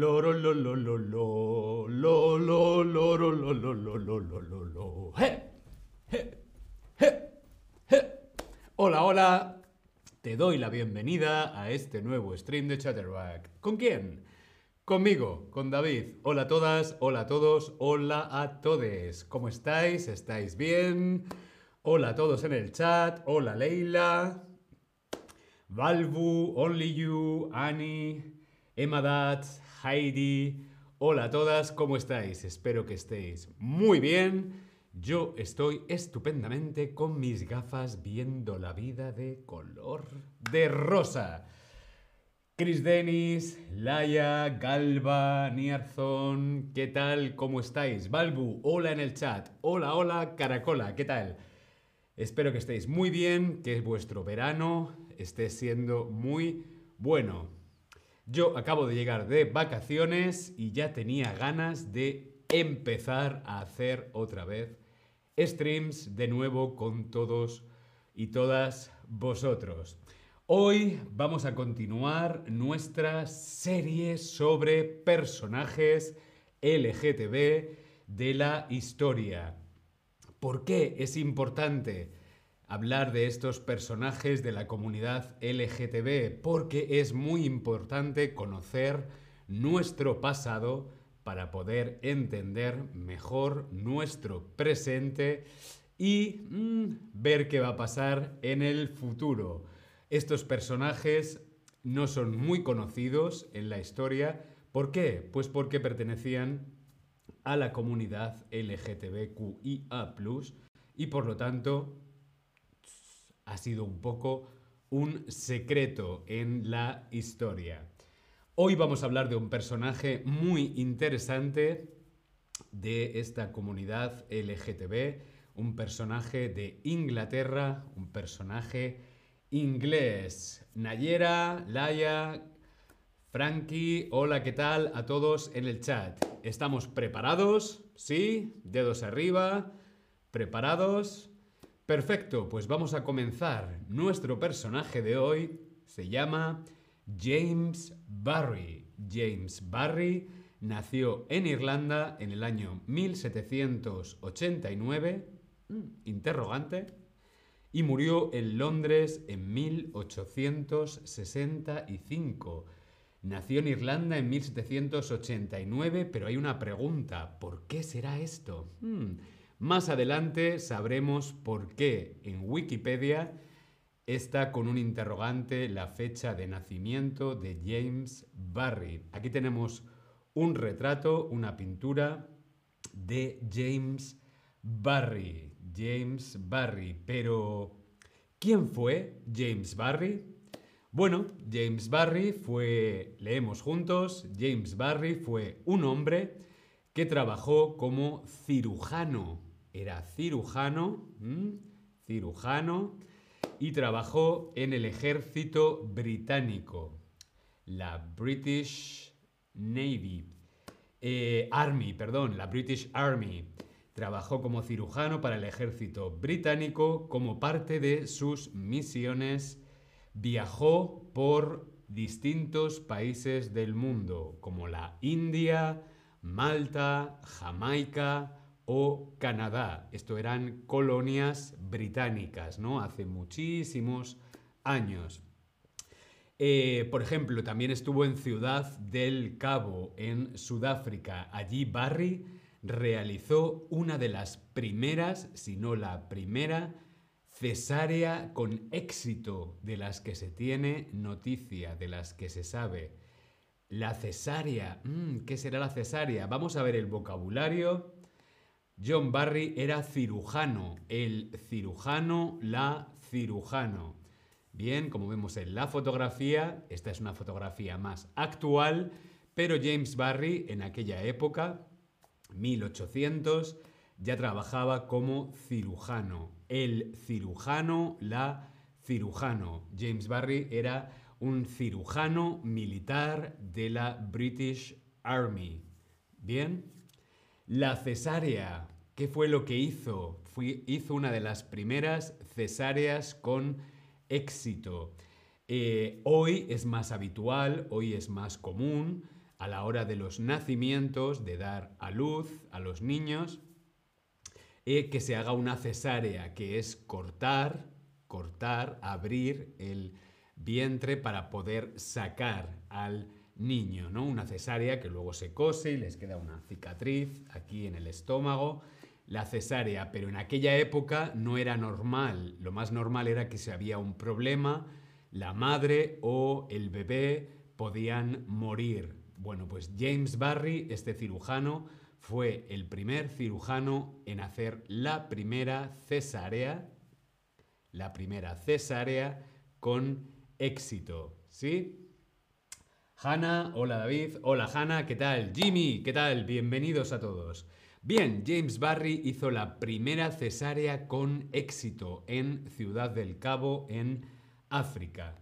Loro, lo, lo, lo, lo, lo, lo, loro, lo, lo, lo, lo, lo, lo, lo. ¡Je! ¡Je! ¡Je! Hola, hola. Te doy la bienvenida a este nuevo stream de Chatterback. ¿Con quién? Conmigo, con David. Hola a todas, hola a todos, hola a todes. ¿Cómo estáis? ¿Estáis bien? Hola a todos en el chat. Hola Leila. Valvu, Only You, Annie, Emadat, Heidi. Hola a todas, ¿cómo estáis? Espero que estéis muy bien. Yo estoy estupendamente con mis gafas viendo la vida de color de rosa. Chris Dennis, Laia, Galba, Niarzón, ¿qué tal? ¿Cómo estáis? Balbu, hola en el chat. Hola, hola, Caracola, ¿qué tal? Espero que estéis muy bien, que vuestro verano esté siendo muy bueno. Yo acabo de llegar de vacaciones y ya tenía ganas de empezar a hacer otra vez streams de nuevo con todos y todas vosotros. Hoy vamos a continuar nuestra serie sobre personajes LGTB de la historia. ¿Por qué es importante? Hablar de estos personajes de la comunidad LGTB, porque es muy importante conocer nuestro pasado para poder entender mejor nuestro presente y mm, ver qué va a pasar en el futuro. Estos personajes no son muy conocidos en la historia. ¿Por qué? Pues porque pertenecían a la comunidad LGTBQIA y por lo tanto ha sido un poco un secreto en la historia. Hoy vamos a hablar de un personaje muy interesante de esta comunidad LGTB, un personaje de Inglaterra, un personaje inglés. Nayera, Laia, Frankie, hola, ¿qué tal? A todos en el chat. ¿Estamos preparados? ¿Sí? Dedos arriba. ¿Preparados? Perfecto, pues vamos a comenzar. Nuestro personaje de hoy se llama James Barry. James Barry nació en Irlanda en el año 1789, mm, interrogante, y murió en Londres en 1865. Nació en Irlanda en 1789, pero hay una pregunta, ¿por qué será esto? Hmm, más adelante sabremos por qué en Wikipedia está con un interrogante la fecha de nacimiento de James Barry. Aquí tenemos un retrato, una pintura de James Barry. James Barry. Pero, ¿quién fue James Barry? Bueno, James Barry fue, leemos juntos, James Barry fue un hombre que trabajó como cirujano era cirujano, cirujano, y trabajó en el ejército británico, la British Navy, eh, Army, perdón, la British Army. Trabajó como cirujano para el ejército británico como parte de sus misiones. Viajó por distintos países del mundo, como la India, Malta, Jamaica, o Canadá. Esto eran colonias británicas, ¿no? Hace muchísimos años. Eh, por ejemplo, también estuvo en Ciudad del Cabo, en Sudáfrica. Allí Barry realizó una de las primeras, si no la primera, cesárea con éxito de las que se tiene noticia, de las que se sabe. La cesárea, mm, ¿qué será la cesárea? Vamos a ver el vocabulario John Barry era cirujano, el cirujano, la cirujano. Bien, como vemos en la fotografía, esta es una fotografía más actual, pero James Barry en aquella época, 1800, ya trabajaba como cirujano. El cirujano, la cirujano. James Barry era un cirujano militar de la British Army. Bien, la cesárea, ¿qué fue lo que hizo? hizo una de las primeras cesáreas con éxito. Eh, hoy es más habitual, hoy es más común a la hora de los nacimientos, de dar a luz a los niños, eh, que se haga una cesárea, que es cortar, cortar, abrir el vientre para poder sacar al niño, ¿no? Una cesárea que luego se cose y les queda una cicatriz aquí en el estómago. La cesárea, pero en aquella época no era normal. Lo más normal era que si había un problema, la madre o el bebé podían morir. Bueno, pues James Barry, este cirujano, fue el primer cirujano en hacer la primera cesárea, la primera cesárea con éxito, ¿sí? Hanna, hola David, hola Hanna, ¿qué tal? Jimmy, ¿qué tal? Bienvenidos a todos. Bien, James Barry hizo la primera cesárea con éxito en Ciudad del Cabo, en África.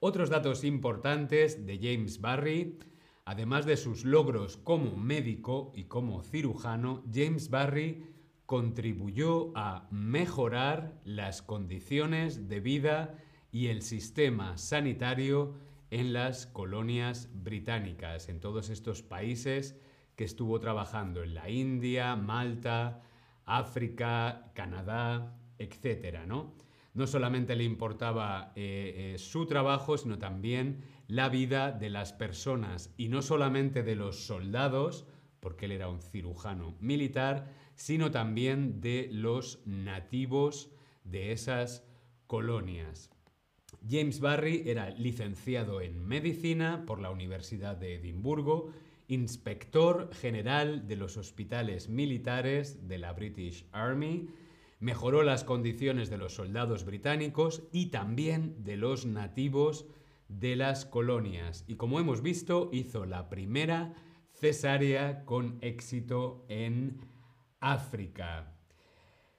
Otros datos importantes de James Barry. Además de sus logros como médico y como cirujano, James Barry contribuyó a mejorar las condiciones de vida y el sistema sanitario en las colonias británicas, en todos estos países que estuvo trabajando, en la India, Malta, África, Canadá, etc. ¿no? no solamente le importaba eh, eh, su trabajo, sino también la vida de las personas y no solamente de los soldados, porque él era un cirujano militar, sino también de los nativos de esas colonias. James Barry era licenciado en medicina por la Universidad de Edimburgo, inspector general de los hospitales militares de la British Army, mejoró las condiciones de los soldados británicos y también de los nativos de las colonias. Y como hemos visto, hizo la primera cesárea con éxito en África.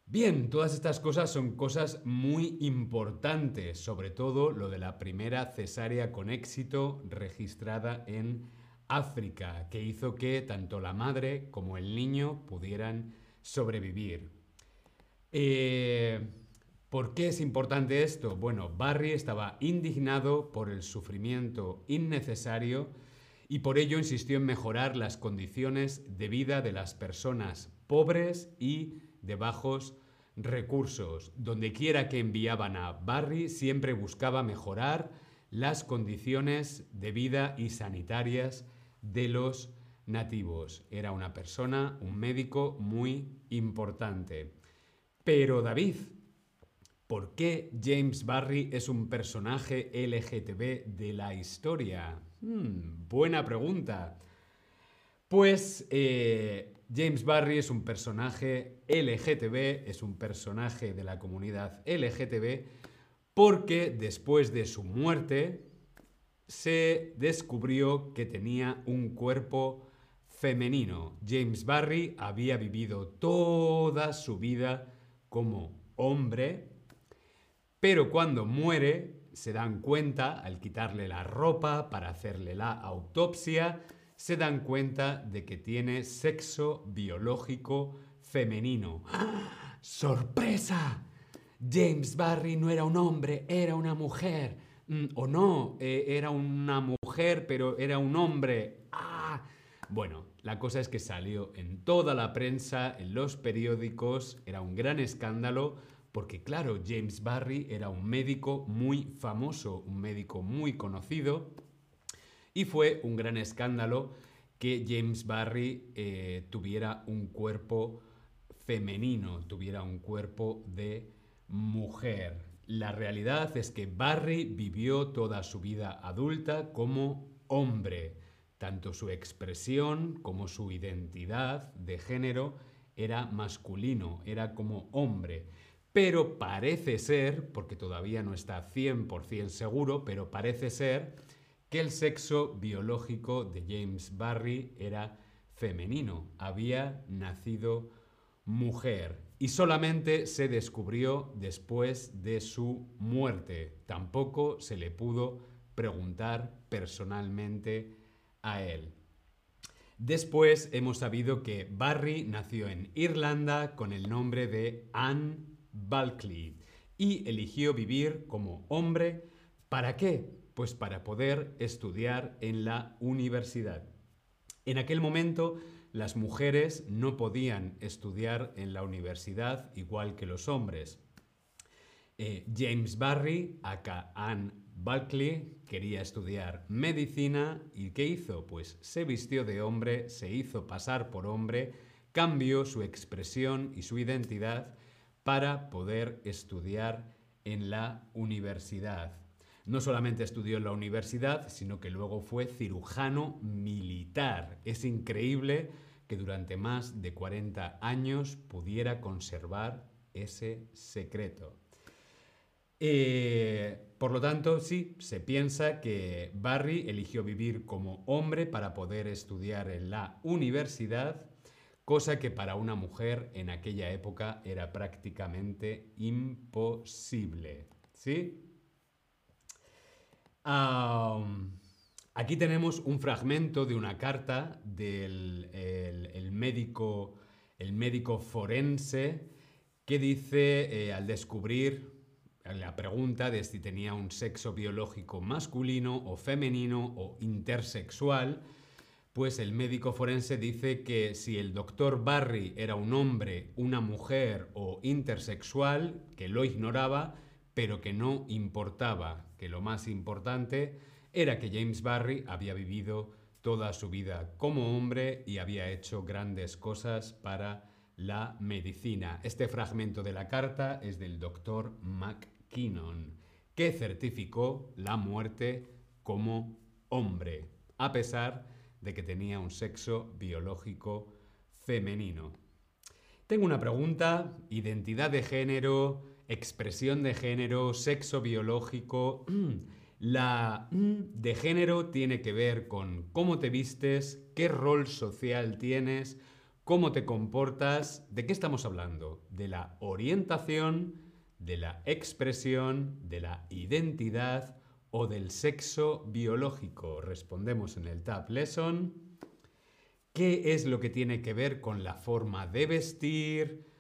Bien, todas estas cosas son cosas muy importantes, sobre todo lo de la primera cesárea con éxito registrada en África, que hizo que tanto la madre como el niño pudieran sobrevivir. Eh, ¿Por qué es importante esto? Bueno, Barry estaba indignado por el sufrimiento innecesario y por ello insistió en mejorar las condiciones de vida de las personas pobres y de bajos recursos. Donde quiera que enviaban a Barry, siempre buscaba mejorar las condiciones de vida y sanitarias de los nativos. Era una persona, un médico muy importante. Pero David, ¿por qué James Barry es un personaje LGTB de la historia? Hmm, buena pregunta. Pues eh, James Barry es un personaje LGTB, es un personaje de la comunidad LGTB, porque después de su muerte se descubrió que tenía un cuerpo femenino. James Barry había vivido toda su vida como hombre, pero cuando muere se dan cuenta, al quitarle la ropa para hacerle la autopsia, se dan cuenta de que tiene sexo biológico femenino. ¡Ah! ¡Sorpresa! James Barry no era un hombre, era una mujer. Mm, o no, eh, era una mujer, pero era un hombre. ¡Ah! Bueno, la cosa es que salió en toda la prensa, en los periódicos, era un gran escándalo, porque claro, James Barry era un médico muy famoso, un médico muy conocido, y fue un gran escándalo que James Barry eh, tuviera un cuerpo femenino, tuviera un cuerpo de mujer. La realidad es que Barry vivió toda su vida adulta como hombre tanto su expresión como su identidad de género era masculino, era como hombre. Pero parece ser, porque todavía no está 100% seguro, pero parece ser que el sexo biológico de James Barry era femenino, había nacido mujer y solamente se descubrió después de su muerte. Tampoco se le pudo preguntar personalmente a él. Después hemos sabido que Barry nació en Irlanda con el nombre de Anne Balkley y eligió vivir como hombre. ¿Para qué? Pues para poder estudiar en la universidad. En aquel momento las mujeres no podían estudiar en la universidad igual que los hombres. Eh, James Barry, acá Anne Bulkley, quería estudiar medicina y ¿qué hizo? Pues se vistió de hombre, se hizo pasar por hombre, cambió su expresión y su identidad para poder estudiar en la universidad. No solamente estudió en la universidad, sino que luego fue cirujano militar. Es increíble que durante más de 40 años pudiera conservar ese secreto. Eh, por lo tanto, sí, se piensa que Barry eligió vivir como hombre para poder estudiar en la universidad, cosa que para una mujer en aquella época era prácticamente imposible. ¿Sí? Aquí tenemos un fragmento de una carta del médico, forense que dice, eh, al descubrir la pregunta de si tenía un sexo biológico masculino o femenino o intersexual, pues el médico forense dice que si el doctor Barry era un hombre, una mujer o intersexual, que lo ignoraba, pero que no importaba, que lo más importante era que James Barry había vivido toda su vida como hombre y había hecho grandes cosas para la medicina. Este fragmento de la carta es del doctor Mac que certificó la muerte como hombre, a pesar de que tenía un sexo biológico femenino. Tengo una pregunta, identidad de género, expresión de género, sexo biológico. La de género tiene que ver con cómo te vistes, qué rol social tienes, cómo te comportas, ¿de qué estamos hablando? De la orientación, de la expresión, de la identidad o del sexo biológico. Respondemos en el Tab Lesson. ¿Qué es lo que tiene que ver con la forma de vestir?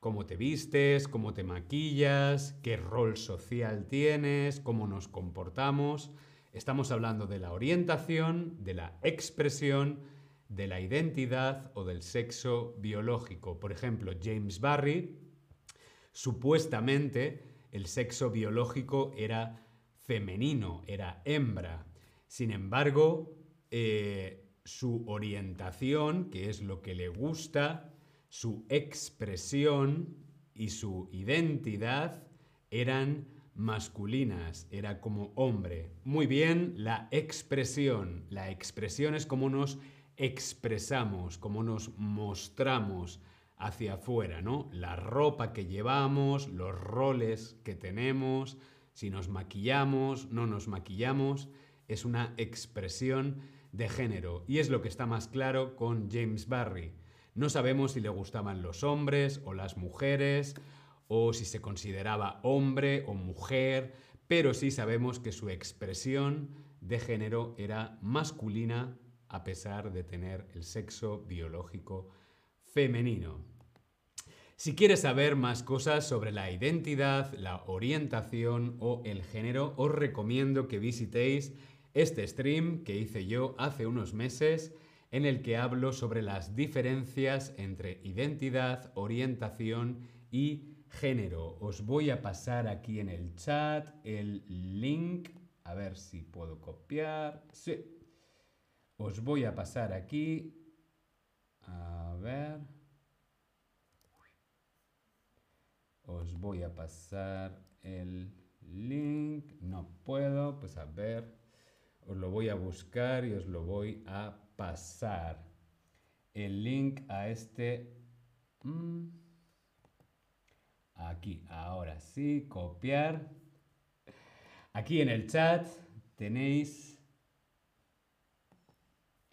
¿Cómo te vistes? ¿Cómo te maquillas? ¿Qué rol social tienes? ¿Cómo nos comportamos? Estamos hablando de la orientación, de la expresión, de la identidad o del sexo biológico. Por ejemplo, James Barry Supuestamente el sexo biológico era femenino, era hembra. Sin embargo, eh, su orientación, que es lo que le gusta, su expresión y su identidad eran masculinas, era como hombre. Muy bien, la expresión. La expresión es como nos expresamos, como nos mostramos, hacia afuera, ¿no? La ropa que llevamos, los roles que tenemos, si nos maquillamos, no nos maquillamos, es una expresión de género. Y es lo que está más claro con James Barry. No sabemos si le gustaban los hombres o las mujeres, o si se consideraba hombre o mujer, pero sí sabemos que su expresión de género era masculina a pesar de tener el sexo biológico femenino. Si quieres saber más cosas sobre la identidad, la orientación o el género, os recomiendo que visitéis este stream que hice yo hace unos meses en el que hablo sobre las diferencias entre identidad, orientación y género. Os voy a pasar aquí en el chat el link. A ver si puedo copiar. Sí. Os voy a pasar aquí. A ver. Os voy a pasar el link. No puedo, pues a ver. Os lo voy a buscar y os lo voy a pasar. El link a este... Mm, aquí, ahora sí, copiar. Aquí en el chat tenéis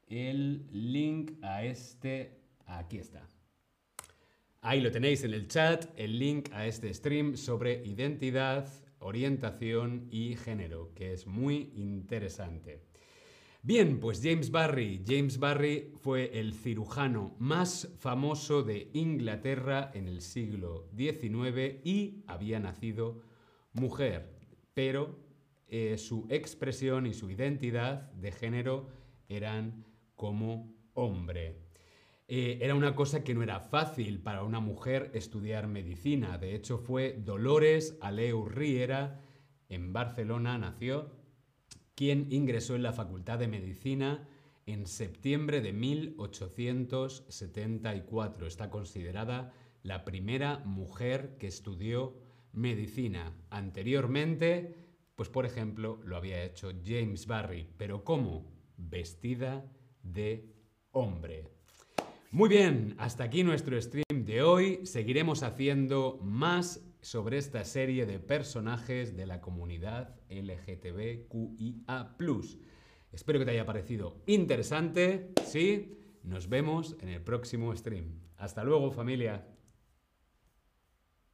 el link a este... Aquí está. Ahí lo tenéis en el chat, el link a este stream sobre identidad, orientación y género, que es muy interesante. Bien, pues James Barry. James Barry fue el cirujano más famoso de Inglaterra en el siglo XIX y había nacido mujer, pero eh, su expresión y su identidad de género eran como hombre. Eh, era una cosa que no era fácil para una mujer estudiar medicina. De hecho, fue Dolores Aleu Riera, en Barcelona nació, quien ingresó en la Facultad de Medicina en septiembre de 1874. Está considerada la primera mujer que estudió medicina. Anteriormente, pues por ejemplo, lo había hecho James Barry. ¿Pero cómo? Vestida de hombre. Muy bien, hasta aquí nuestro stream de hoy. Seguiremos haciendo más sobre esta serie de personajes de la comunidad LGTBQIA. Espero que te haya parecido interesante. Sí, nos vemos en el próximo stream. Hasta luego familia.